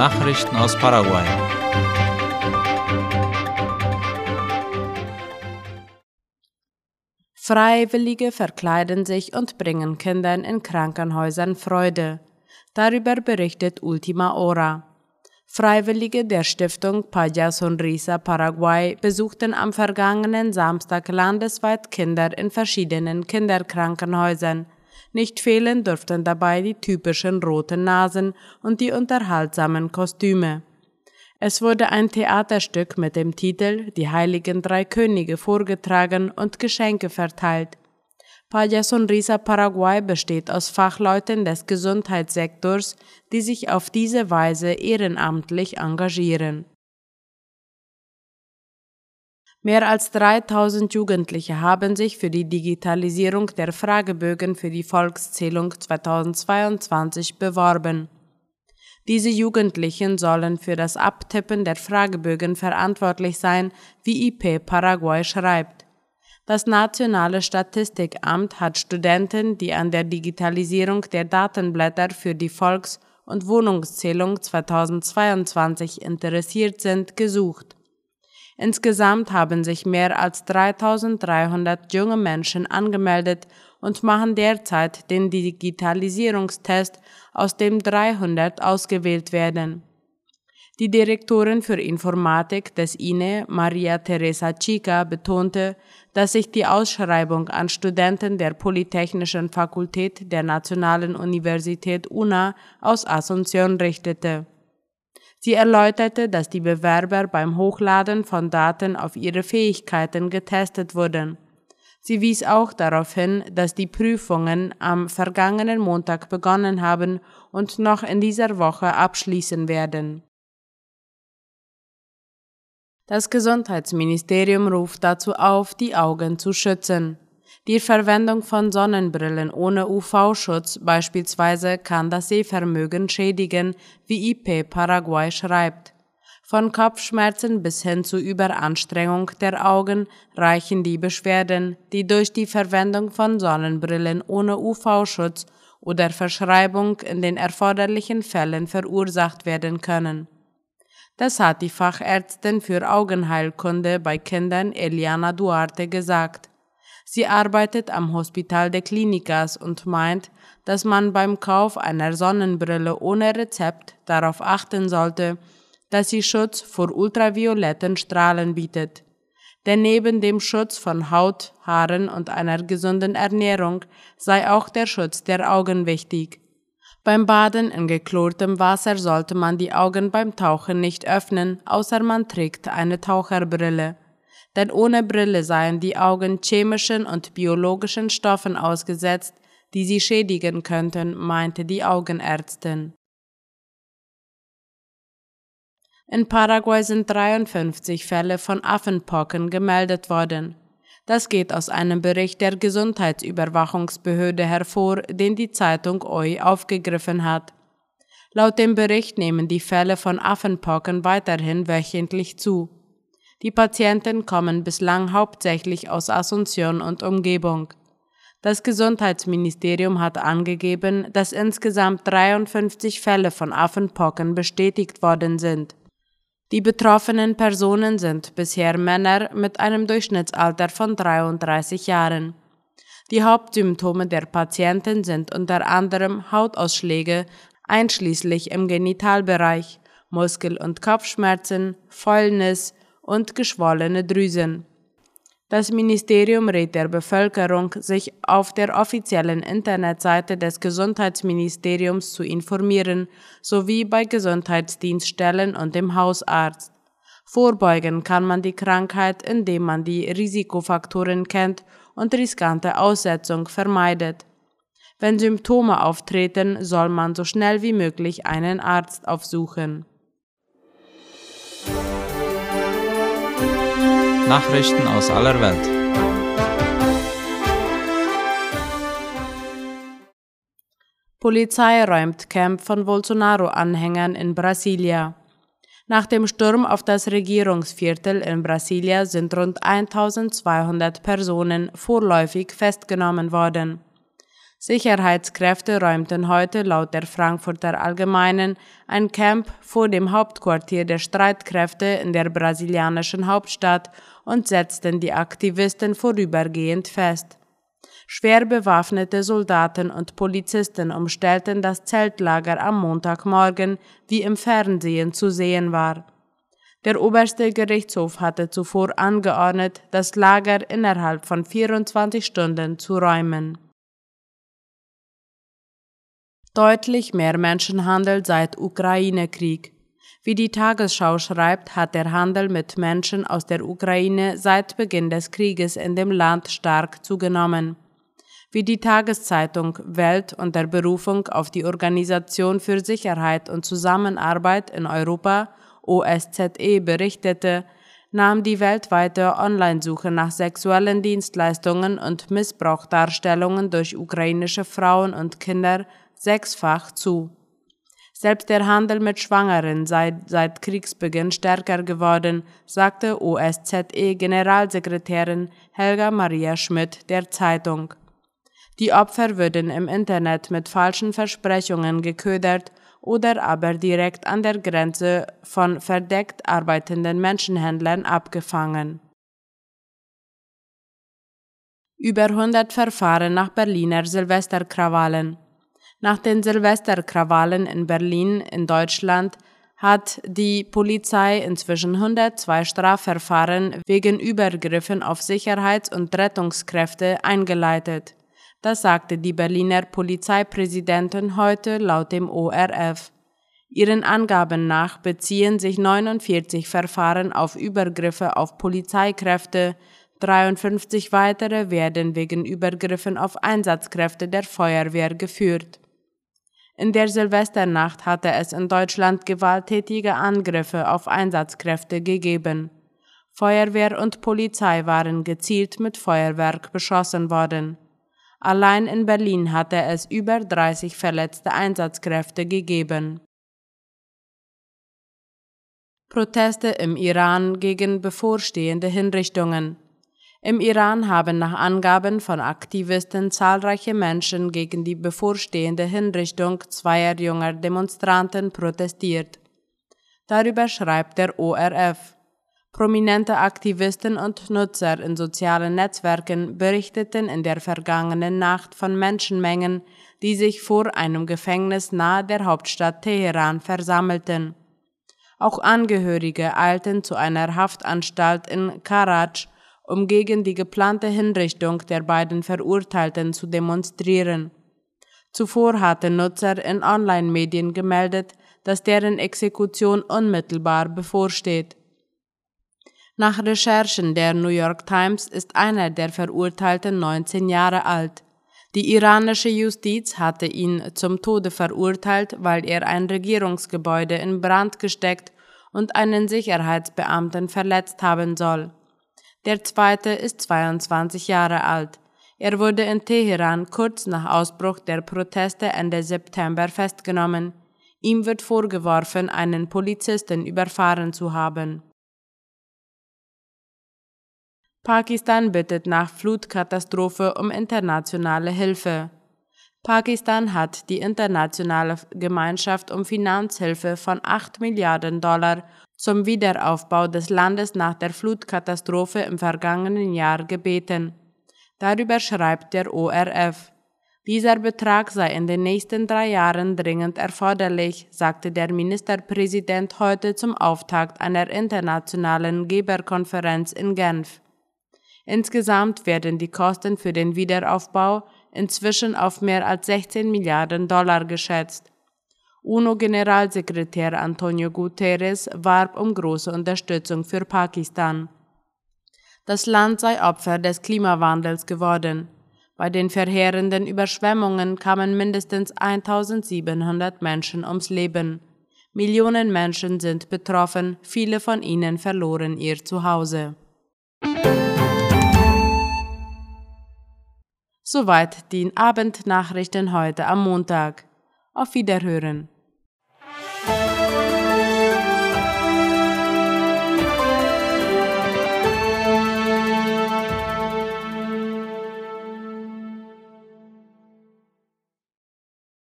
Nachrichten aus Paraguay. Freiwillige verkleiden sich und bringen Kindern in Krankenhäusern Freude. Darüber berichtet Ultima Hora. Freiwillige der Stiftung Paya Sonrisa Paraguay besuchten am vergangenen Samstag landesweit Kinder in verschiedenen Kinderkrankenhäusern. Nicht fehlen dürften dabei die typischen roten Nasen und die unterhaltsamen Kostüme. Es wurde ein Theaterstück mit dem Titel Die heiligen drei Könige vorgetragen und Geschenke verteilt. Paya Sonrisa Paraguay besteht aus Fachleuten des Gesundheitssektors, die sich auf diese Weise ehrenamtlich engagieren. Mehr als 3000 Jugendliche haben sich für die Digitalisierung der Fragebögen für die Volkszählung 2022 beworben. Diese Jugendlichen sollen für das Abtippen der Fragebögen verantwortlich sein, wie IP Paraguay schreibt. Das Nationale Statistikamt hat Studenten, die an der Digitalisierung der Datenblätter für die Volks- und Wohnungszählung 2022 interessiert sind, gesucht. Insgesamt haben sich mehr als 3300 junge Menschen angemeldet und machen derzeit den Digitalisierungstest, aus dem 300 ausgewählt werden. Die Direktorin für Informatik des INE, Maria Teresa Chica, betonte, dass sich die Ausschreibung an Studenten der Polytechnischen Fakultät der Nationalen Universität UNA aus Asunción richtete. Sie erläuterte, dass die Bewerber beim Hochladen von Daten auf ihre Fähigkeiten getestet wurden. Sie wies auch darauf hin, dass die Prüfungen am vergangenen Montag begonnen haben und noch in dieser Woche abschließen werden. Das Gesundheitsministerium ruft dazu auf, die Augen zu schützen. Die Verwendung von Sonnenbrillen ohne UV-Schutz beispielsweise kann das Sehvermögen schädigen, wie IP Paraguay schreibt. Von Kopfschmerzen bis hin zu Überanstrengung der Augen reichen die Beschwerden, die durch die Verwendung von Sonnenbrillen ohne UV-Schutz oder Verschreibung in den erforderlichen Fällen verursacht werden können. Das hat die Fachärztin für Augenheilkunde bei Kindern Eliana Duarte gesagt. Sie arbeitet am Hospital de Clínicas und meint, dass man beim Kauf einer Sonnenbrille ohne Rezept darauf achten sollte, dass sie Schutz vor ultravioletten Strahlen bietet. Denn neben dem Schutz von Haut, Haaren und einer gesunden Ernährung sei auch der Schutz der Augen wichtig. Beim Baden in geklortem Wasser sollte man die Augen beim Tauchen nicht öffnen, außer man trägt eine Taucherbrille. Denn ohne Brille seien die Augen chemischen und biologischen Stoffen ausgesetzt, die sie schädigen könnten, meinte die Augenärztin. In Paraguay sind 53 Fälle von Affenpocken gemeldet worden. Das geht aus einem Bericht der Gesundheitsüberwachungsbehörde hervor, den die Zeitung OI aufgegriffen hat. Laut dem Bericht nehmen die Fälle von Affenpocken weiterhin wöchentlich zu. Die Patienten kommen bislang hauptsächlich aus Asunción und Umgebung. Das Gesundheitsministerium hat angegeben, dass insgesamt 53 Fälle von Affenpocken bestätigt worden sind. Die betroffenen Personen sind bisher Männer mit einem Durchschnittsalter von 33 Jahren. Die Hauptsymptome der Patienten sind unter anderem Hautausschläge, einschließlich im Genitalbereich, Muskel- und Kopfschmerzen, Fäulnis und geschwollene Drüsen. Das Ministerium rät der Bevölkerung, sich auf der offiziellen Internetseite des Gesundheitsministeriums zu informieren, sowie bei Gesundheitsdienststellen und dem Hausarzt. Vorbeugen kann man die Krankheit, indem man die Risikofaktoren kennt und riskante Aussetzung vermeidet. Wenn Symptome auftreten, soll man so schnell wie möglich einen Arzt aufsuchen. Nachrichten aus aller Welt. Polizei räumt Camp von Bolsonaro-Anhängern in Brasilia. Nach dem Sturm auf das Regierungsviertel in Brasilia sind rund 1200 Personen vorläufig festgenommen worden. Sicherheitskräfte räumten heute laut der Frankfurter Allgemeinen ein Camp vor dem Hauptquartier der Streitkräfte in der brasilianischen Hauptstadt und setzten die Aktivisten vorübergehend fest. Schwer bewaffnete Soldaten und Polizisten umstellten das Zeltlager am Montagmorgen, wie im Fernsehen zu sehen war. Der oberste Gerichtshof hatte zuvor angeordnet, das Lager innerhalb von 24 Stunden zu räumen deutlich mehr Menschenhandel seit Ukraine-Krieg. Wie die Tagesschau schreibt, hat der Handel mit Menschen aus der Ukraine seit Beginn des Krieges in dem Land stark zugenommen. Wie die Tageszeitung Welt unter Berufung auf die Organisation für Sicherheit und Zusammenarbeit in Europa OSZE berichtete, nahm die weltweite Onlinesuche nach sexuellen Dienstleistungen und Missbrauchdarstellungen durch ukrainische Frauen und Kinder sechsfach zu. Selbst der Handel mit Schwangeren sei seit Kriegsbeginn stärker geworden, sagte OSZE-Generalsekretärin Helga Maria Schmidt der Zeitung. Die Opfer würden im Internet mit falschen Versprechungen geködert oder aber direkt an der Grenze von verdeckt arbeitenden Menschenhändlern abgefangen. Über 100 Verfahren nach Berliner Silvesterkrawallen. Nach den Silvesterkrawallen in Berlin in Deutschland hat die Polizei inzwischen 102 Strafverfahren wegen Übergriffen auf Sicherheits- und Rettungskräfte eingeleitet. Das sagte die Berliner Polizeipräsidentin heute laut dem ORF. Ihren Angaben nach beziehen sich 49 Verfahren auf Übergriffe auf Polizeikräfte, 53 weitere werden wegen Übergriffen auf Einsatzkräfte der Feuerwehr geführt. In der Silvesternacht hatte es in Deutschland gewalttätige Angriffe auf Einsatzkräfte gegeben. Feuerwehr und Polizei waren gezielt mit Feuerwerk beschossen worden. Allein in Berlin hatte es über 30 verletzte Einsatzkräfte gegeben. Proteste im Iran gegen bevorstehende Hinrichtungen. Im Iran haben nach Angaben von Aktivisten zahlreiche Menschen gegen die bevorstehende Hinrichtung zweier junger Demonstranten protestiert. Darüber schreibt der ORF. Prominente Aktivisten und Nutzer in sozialen Netzwerken berichteten in der vergangenen Nacht von Menschenmengen, die sich vor einem Gefängnis nahe der Hauptstadt Teheran versammelten. Auch Angehörige eilten zu einer Haftanstalt in Karaj um gegen die geplante Hinrichtung der beiden Verurteilten zu demonstrieren. Zuvor hatten Nutzer in Online-Medien gemeldet, dass deren Exekution unmittelbar bevorsteht. Nach Recherchen der New York Times ist einer der Verurteilten 19 Jahre alt. Die iranische Justiz hatte ihn zum Tode verurteilt, weil er ein Regierungsgebäude in Brand gesteckt und einen Sicherheitsbeamten verletzt haben soll. Der zweite ist 22 Jahre alt. Er wurde in Teheran kurz nach Ausbruch der Proteste Ende September festgenommen. Ihm wird vorgeworfen, einen Polizisten überfahren zu haben. Pakistan bittet nach Flutkatastrophe um internationale Hilfe. Pakistan hat die internationale Gemeinschaft um Finanzhilfe von 8 Milliarden Dollar zum Wiederaufbau des Landes nach der Flutkatastrophe im vergangenen Jahr gebeten. Darüber schreibt der ORF. Dieser Betrag sei in den nächsten drei Jahren dringend erforderlich, sagte der Ministerpräsident heute zum Auftakt einer internationalen Geberkonferenz in Genf. Insgesamt werden die Kosten für den Wiederaufbau inzwischen auf mehr als 16 Milliarden Dollar geschätzt. UNO-Generalsekretär Antonio Guterres warb um große Unterstützung für Pakistan. Das Land sei Opfer des Klimawandels geworden. Bei den verheerenden Überschwemmungen kamen mindestens 1700 Menschen ums Leben. Millionen Menschen sind betroffen, viele von ihnen verloren ihr Zuhause. Soweit die Abendnachrichten heute am Montag. Auf Wiederhören.